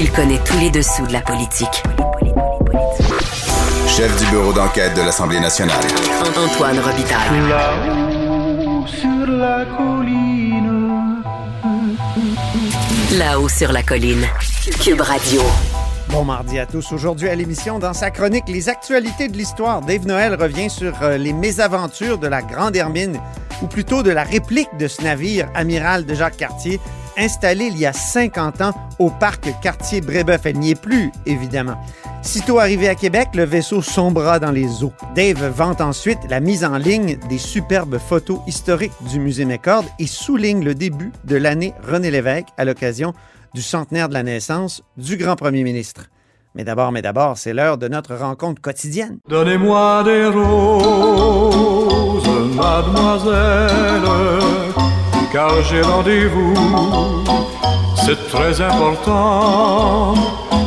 Il connaît tous les dessous de la politique. Chef du bureau d'enquête de l'Assemblée nationale. Antoine Robitaille. Là-haut sur la colline. Là-haut sur la colline. Cube Radio. Bon mardi à tous. Aujourd'hui à l'émission, dans sa chronique Les actualités de l'histoire, Dave Noël revient sur euh, les mésaventures de la Grande Hermine, ou plutôt de la réplique de ce navire amiral de Jacques Cartier, installé il y a 50 ans au parc Cartier-Brébeuf. Elle n'y est plus, évidemment. Sitôt arrivé à Québec, le vaisseau sombra dans les eaux. Dave vante ensuite la mise en ligne des superbes photos historiques du musée McCord et souligne le début de l'année René Lévesque à l'occasion du centenaire de la naissance du grand premier ministre. Mais d'abord, mais d'abord, c'est l'heure de notre rencontre quotidienne. Donnez-moi des roses, mademoiselle, car j'ai rendez-vous. C'est très important.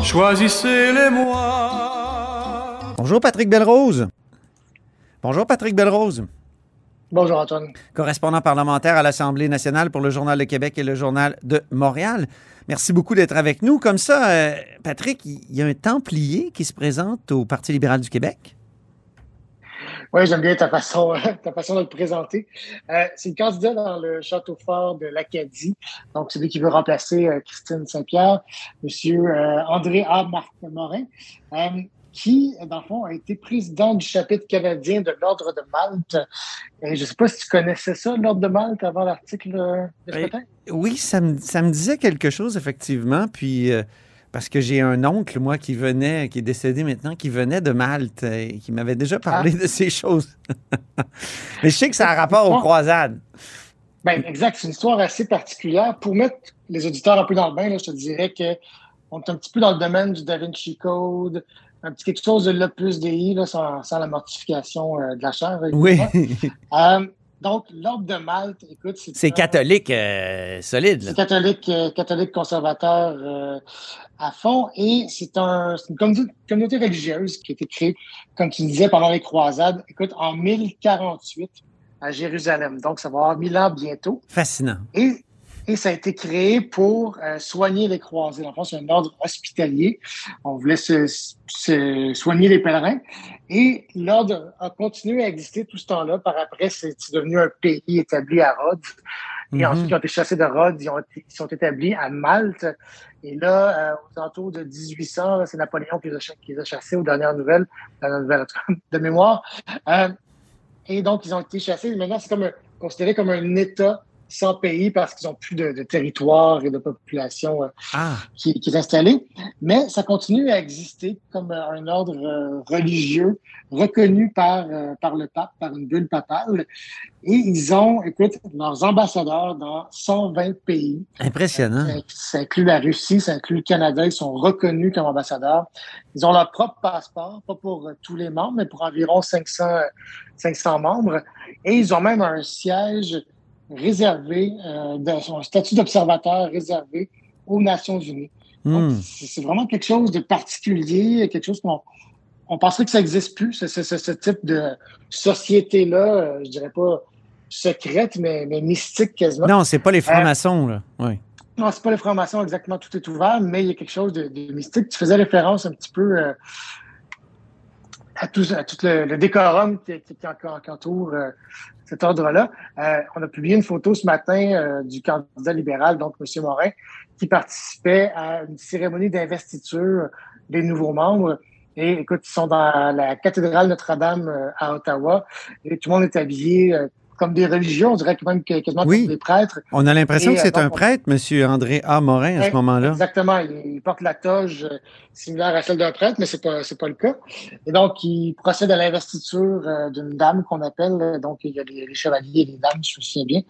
Choisissez-les-moi. Bonjour Patrick Belrose. Bonjour Patrick Belrose. Bonjour Antoine. correspondant parlementaire à l'Assemblée nationale pour le Journal de Québec et le Journal de Montréal. Merci beaucoup d'être avec nous. Comme ça, euh, Patrick, il y a un Templier qui se présente au Parti libéral du Québec. Oui, j'aime bien ta façon, ta façon de le présenter. Euh, c'est le candidat dans le château fort de l'Acadie, donc celui qui veut remplacer euh, Christine Saint-Pierre, Monsieur euh, André A. Morin, qui, dans le fond, a été président du chapitre canadien de l'Ordre de Malte. Et je ne sais pas si tu connaissais ça, l'Ordre de Malte, avant l'article de ce Oui. matin? Oui, ça me, ça me disait quelque chose, effectivement. Puis, parce que j'ai un oncle, moi, qui venait, qui est décédé maintenant, qui venait de Malte et qui m'avait déjà parlé de ces choses. Mais je sais que ça a rapport aux croisades. Ben, exact. C'est une histoire assez particulière. Pour mettre les auditeurs un peu dans le bain, là, je te dirais que on est un petit peu dans le domaine du Da Vinci Code, un petit quelque chose de l'opus DI, là, sans, sans la mortification euh, de la chair. Oui. Euh, donc, l'Ordre de Malte, écoute, c'est c'est catholique euh, solide. C'est catholique, euh, catholique conservateur euh, à fond et c'est un, une communauté, communauté religieuse qui a été créée, comme tu disais, pendant les croisades, écoute, en 1048 à Jérusalem. Donc, ça va avoir 1000 ans bientôt. Fascinant. Et, et ça a été créé pour euh, soigner les croisés. Dans le fond, c'est un ordre hospitalier. On voulait se, se soigner les pèlerins. Et l'ordre a continué à exister tout ce temps-là. Par après, c'est devenu un pays établi à Rhodes. Et Mhm. ensuite, ils ont été chassés de Rhodes, ils, ont été- ils sont établis à Malte. Et là, euh, aux alentours de 1800, là, c'est Napoléon qui les, a, cha- qui les a chassés aux dernières nouvelles, dernières en de mémoire. Euh, et donc, ils ont été chassés. Maintenant, c'est comme un- considéré comme un État sans pays parce qu'ils n'ont plus de, de territoire et de population euh, Ah, qui, qui est installé. Mais ça continue à exister comme euh, un ordre euh, religieux reconnu par, euh, par le pape, par une bulle papale. Et ils ont, écoute, leurs ambassadeurs dans 120 pays. impressionnant. Ça inclut la Russie, ça inclut le Canada. Ils sont reconnus comme ambassadeurs. Ils ont leur propre passeport, pas pour tous les membres, mais pour environ 500, euh, 500 membres. Et ils ont même un siège réservé, euh, de, un statut d'observateur réservé aux Nations Unies. Hmm. c'est vraiment quelque chose de particulier, quelque chose qu'on on penserait que ça n'existe plus, ce, ce- ce- type de société-là, euh, je dirais pas secrète, mais, mais mystique quasiment. Non, c'est pas les francs-maçons, là. Oui. Non, c'est pas les francs-maçons exactement, tout est ouvert, mais il y a quelque chose de, de mystique. Tu faisais référence un petit peu euh, à tout, à tout le, le décorum qui, qui, qui, qui entoure euh, cet ordre-là. Euh, on a publié une photo ce matin euh, du candidat libéral, donc M. Morin, qui participait à une cérémonie d'investiture des nouveaux membres. Et écoute, ils sont dans la cathédrale Notre-Dame euh, à Ottawa et tout le monde est habillé euh, comme des religions, on dirait que même quasiment Oui. comme des prêtres. On a l'impression que c'est euh, un donc, on- prêtre, M. André A. Morin, à ce moment-là. Exactement. Il, il porte la toge euh, similaire à celle d'un prêtre, mais c'est pas c'est pas le cas. Et donc, il procède à l'investiture euh, d'une dame qu'on appelle. donc, il y a les, les chevaliers et les dames, je me souviens bien,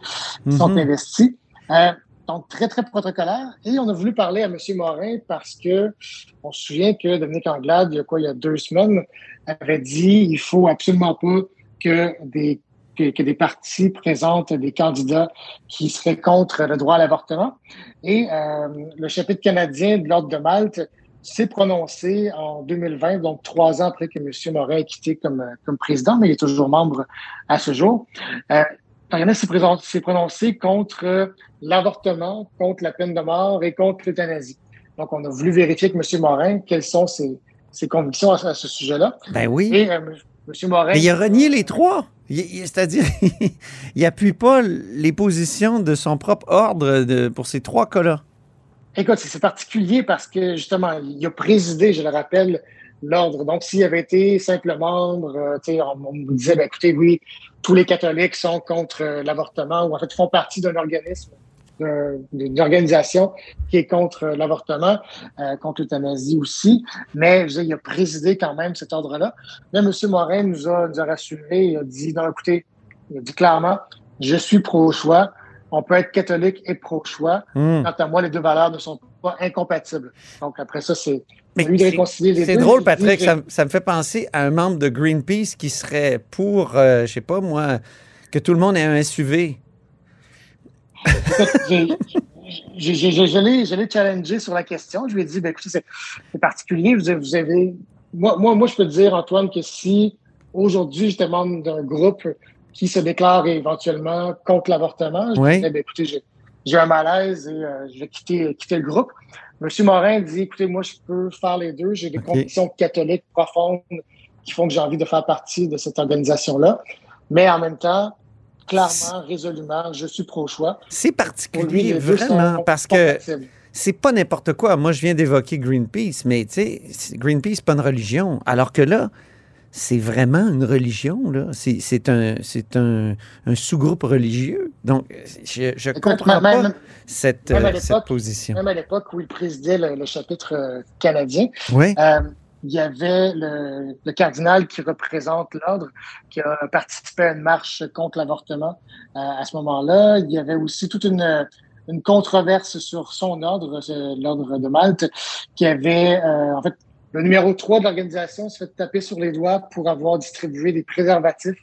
qui sont Mhm. investis. Euh, donc, très, très protocolaire. Et on a voulu parler à M. Morin parce que on se souvient que Dominique Anglade, il y a quoi, il y a deux semaines, avait dit il faut absolument pas que des que, que des partis présentent des candidats qui seraient contre le droit à l'avortement. Et euh, le chapitre canadien de l'Ordre de Malte s'est prononcé en 2020, donc trois ans après que M. Morin ait quitté comme, comme président, mais il est toujours membre à ce jour. Euh, s'est prononcé contre l'avortement, contre la peine de mort et contre l'euthanasie. Donc, on a voulu vérifier avec M. Morin quelles sont ses, ses convictions à, à ce sujet-là. Ben oui. Et euh, M. Morin... Mais il a renié les trois. C'est-à-dire, il appuie pas les positions de son propre ordre pour ces trois cas-là. Écoute, c'est particulier parce que justement, il a présidé, je le rappelle, l'ordre. Donc, s'il avait été simple membre, euh, on, on me disait, ben, écoutez, oui, tous les catholiques sont contre euh, l'avortement ou en fait font partie d'un organisme, d'une organisation qui est contre l'avortement, euh, contre l'euthanasie aussi. Mais je veux dire, il a présidé quand même cet ordre-là. Mais M. Morin nous a, nous a rassuré, il a dit, non, écoutez, il a dit clairement, je suis pro-choix. On peut être catholique et pro-choix. Hmm. Quant à moi, les deux valeurs ne sont pas incompatibles. Donc, après ça, c'est. De c'est- réconcilier les C'est deux. drôle, J'ai Patrick. dit, Ça, ça me fait penser à un membre de Greenpeace qui serait pour, euh, je sais pas moi, que tout le monde ait un SUV. Je l'ai je l'ai challengé sur la question. Je lui ai dit, ben, écoutez, c'est particulier. Vous avez, vous avez- moi, moi, moi, je peux te dire, Antoine, que si aujourd'hui j'étais membre d'un groupe qui se déclare éventuellement contre l'avortement, je Oui. dirais, ben, écoutez, j'ai un malaise et euh, je vais quitter, quitter le groupe. Monsieur Morin dit, écoutez, moi, je peux faire les deux. J'ai des convictions catholiques profondes qui font que j'ai envie de faire partie de cette organisation-là. Mais en même temps, clairement, résolument, je suis pro-choix. C'est lui, particulier, deux vraiment, parce que c'est pas n'importe quoi. Moi, je viens d'évoquer Greenpeace, mais tu sais, Greenpeace, c'est pas une religion. Alors que là, c'est vraiment une religion. là. C'est un, un, un sous-groupe religieux. Donc, je, je comprends même- pas cette, même euh, cette position. Même à l'époque où il présidait le, le chapitre euh, canadien, Oui. euh, il y avait le, le cardinal qui représente l'ordre, qui a participé à une marche contre l'avortement euh, à ce moment-là. Il y avait aussi toute une, une controverse sur son ordre, l'ordre de Malte, qui avait, euh, en fait, le numéro 3 de l'organisation se fait taper sur les doigts pour avoir distribué des préservatifs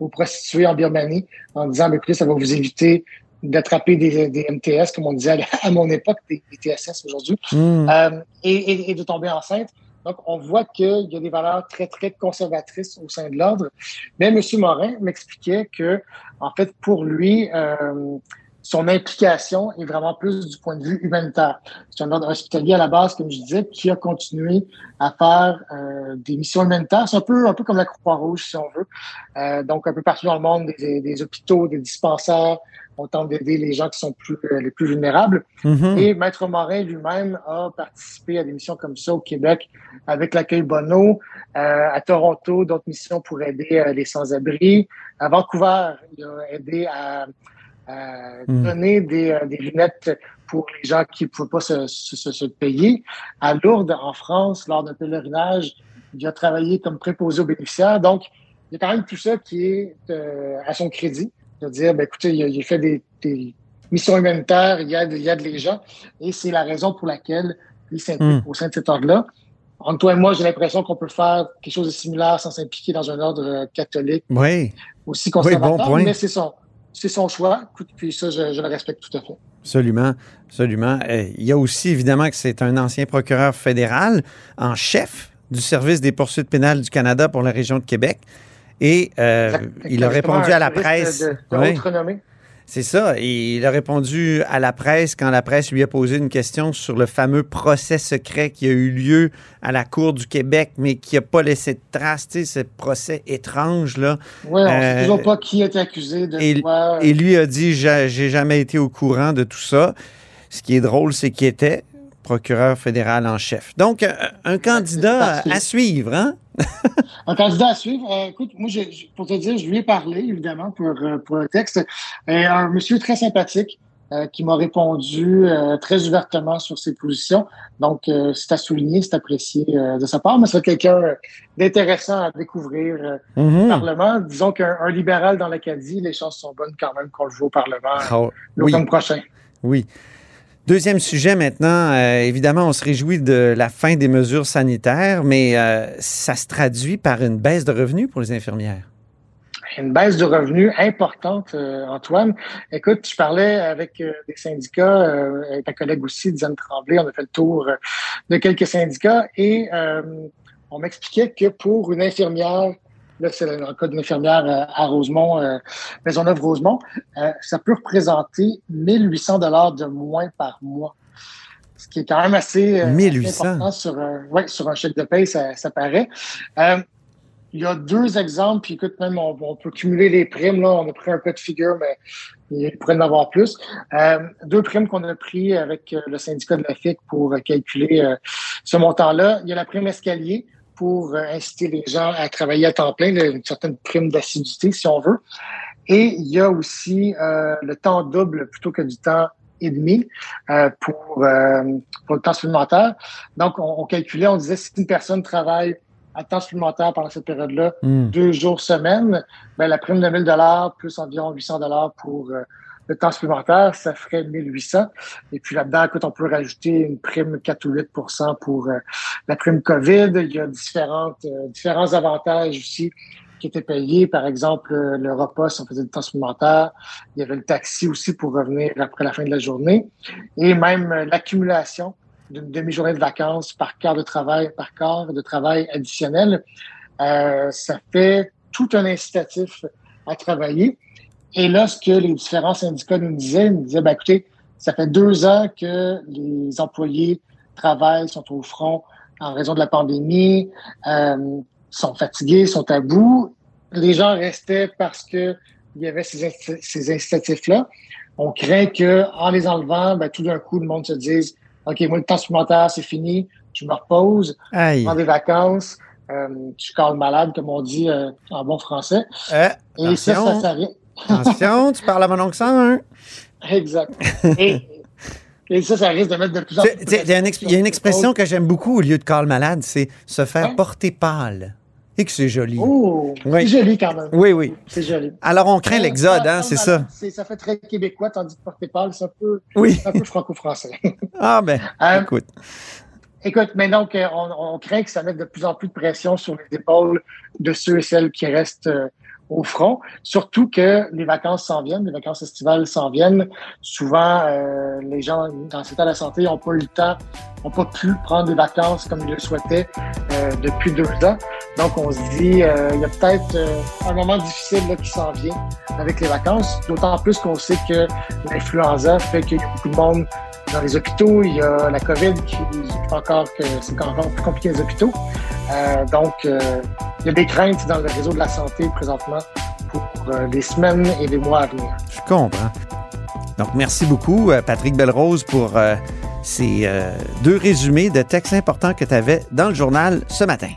aux prostituées en Birmanie en disant, ben, écoutez, ça va vous éviter d'attraper des, des MTS, comme on disait à, mon époque, des, des TSS aujourd'hui Hmm. euh, et, et- et de tomber enceinte. Donc, on voit qu'il y a des valeurs très, très conservatrices au sein de l'ordre. Mais M. Morin m'expliquait que, en fait, pour lui, euh, son implication est vraiment plus du point de vue humanitaire. C'est un ordre hospitalier à la base, comme je disais, qui a continué à faire euh, des missions humanitaires. C'est un peu, un peu comme la Croix-Rouge, si on veut. Euh, donc, un peu partout dans le monde, des, des hôpitaux, des dispensaires. On tente d'aider les gens qui sont plus, euh, les plus vulnérables. Mhm. Et Maître Morin lui-même a participé à des missions comme ça au Québec avec l'accueil Bono, euh, à Toronto, d'autres missions pour aider euh, les sans-abri. À Vancouver, il a aidé à, à Mm. donner des, euh, des lunettes pour les gens qui ne pouvaient pas se, se, se- se payer. À Lourdes, en France, lors d'un pèlerinage, il a travaillé comme préposé aux bénéficiaires. Donc, il y a quand même tout ça qui est euh, à son crédit. De dire, ben, écoutez, il a, il a fait des, des missions humanitaires, il y aide, il aide les gens, et c'est la raison pour laquelle il s'implique Mm. au sein de cet ordre-là. Entre toi et moi, j'ai l'impression qu'on peut faire quelque chose de similaire sans s'impliquer dans un ordre euh, catholique Oui, aussi conservateur, bon point. mais c'est son, c'est son choix. Puis ça, je, je le respecte tout à fait. absolument. Absolument. Euh, il y a aussi, évidemment, que c'est un ancien procureur fédéral en chef du service des poursuites pénales du Canada pour la région de Québec. Et euh, il a répondu à la presse. De, de Oui. C'est ça. Et il a répondu à la presse quand la presse lui a posé une question sur le fameux procès secret qui a eu lieu à la Cour du Québec, mais qui n'a pas laissé de traces, tu sais, ce procès étrange, là. Oui, on ne Euh, sait toujours pas qui est accusé de Et, quoi. et lui a dit J'a- J'ai jamais été au courant de tout ça. Ce qui est drôle, c'est qu'il était procureur fédéral en chef. Donc, euh, un candidat à suivre, hein? Un candidat à suivre. Euh, écoute, moi, je- je- pour te dire, je lui ai parlé, évidemment, pour, euh, pour le texte. Un monsieur très sympathique euh, qui m'a répondu euh, très ouvertement sur ses positions. Donc, c'est à souligner, c'est apprécié de sa part, mais c'est quelqu'un d'intéressant à découvrir Mhm. au Parlement. Disons qu'un un libéral dans l'Acadie, les chances sont bonnes quand même qu'on le voit au Parlement Oh, oui, l'automne prochain. oui. Deuxième sujet maintenant, euh, évidemment, on se réjouit de la fin des mesures sanitaires, mais euh, ça se traduit par une baisse de revenus pour les infirmières. une baisse de revenus importante, euh, Antoine. Écoute, je parlais avec des syndicats, avec ta collègue aussi, Diane Tremblay, on a fait le tour de quelques syndicats et on m'expliquait que pour une infirmière, là c'est le cas d'une infirmière euh, à Rosemont, euh, Maisonneuve-Rosemont, euh, ça peut représenter 1800 dollars de moins par mois. Ce qui est quand même assez, euh, assez 1800. important sur un, ouais, sur un chèque de paye, ça, ça paraît. Euh, il y a deux exemples, puis écoute, même on, on peut cumuler les primes, là, on a pris un cas de figure, mais il pourrait en avoir plus. Euh, deux primes qu'on a pris avec le syndicat de la FIC pour calculer ce montant-là. Il y a la prime escalier pour euh, inciter les gens à travailler à temps plein, une certaine prime d'assiduité, si on veut. Et il y a aussi euh, le temps double plutôt que du temps et demi pour, euh, pour le temps supplémentaire. Donc, on, on calculait, on disait si une personne travaille à temps supplémentaire pendant cette période-là, Hmm. deux jours semaine, ben, la prime de 1000 dollars plus environ 800 dollars pour euh, le temps supplémentaire, ça ferait 1800. Et puis là-dedans, écoute, on peut rajouter une prime 4 ou 8% pour euh, la prime COVID. Il y a différentes, euh, différents avantages aussi qui étaient payés. Par exemple, le repas, si on faisait du temps supplémentaire. Il y avait le taxi aussi pour revenir après la fin de la journée. Et même l'accumulation d'une demi-journée de vacances par quart de travail, par quart de travail additionnel. Euh, ça fait tout un incitatif à travailler. Et là, ce que les différents syndicats nous disaient, ils nous disaient, ben, écoutez, ça fait deux ans que les employés travaillent, sont au front en raison de la pandémie, euh, sont fatigués, sont à bout. Les gens restaient parce que il y avait ces, ces incitatifs-là. On craint que en les enlevant, ben, tout d'un coup, le monde se dise, OK, moi, le temps supplémentaire, c'est fini, je me repose, Aïe. je prends des vacances, euh, je cale malade, comme on dit euh, en bon français. Euh, Et ça, ça, attention, ça rien. attention, tu parles à mon oncle 101. Exact. Et, et ça, ça risque de mettre de plus en plus. Il y, a une expression que j'aime beaucoup au lieu de call malade, c'est se faire Ouais. porter pâle. Et que c'est joli. Oh, Oui. c'est joli quand même. Oui, oui. C'est joli. Alors, on craint Euh, l'exode, hein, c'est ça? Ça fait très québécois, tandis que porter pâle, c'est un peu, Oui. un peu franco-français. Ah, ben, Euh, écoute. Écoute, mais donc, euh, on, on craint que ça mette de plus en plus de pression sur les épaules de ceux et celles qui restent au front. Surtout que les vacances s'en viennent, les vacances estivales s'en viennent. Souvent, euh, les gens dans cet état de la santé n'ont pas eu le temps, n'ont pas pu prendre des vacances comme ils le souhaitaient euh, depuis deux ans. Donc, on se dit, euh, il y a peut-être euh, un moment difficile là, qui s'en vient avec les vacances. D'autant plus qu'on sait que l'influenza fait qu'il y a beaucoup de monde dans les hôpitaux. Il y a la COVID qui fait encore que c'est encore plus compliqué les hôpitaux. Euh, donc, euh, il y a des craintes dans le réseau de la santé présentement pour euh, les semaines et les mois à venir. Je comprends. Donc, merci beaucoup, euh, Patrick Belrose, pour euh, ces deux résumés de textes importants que tu avais dans le journal ce matin.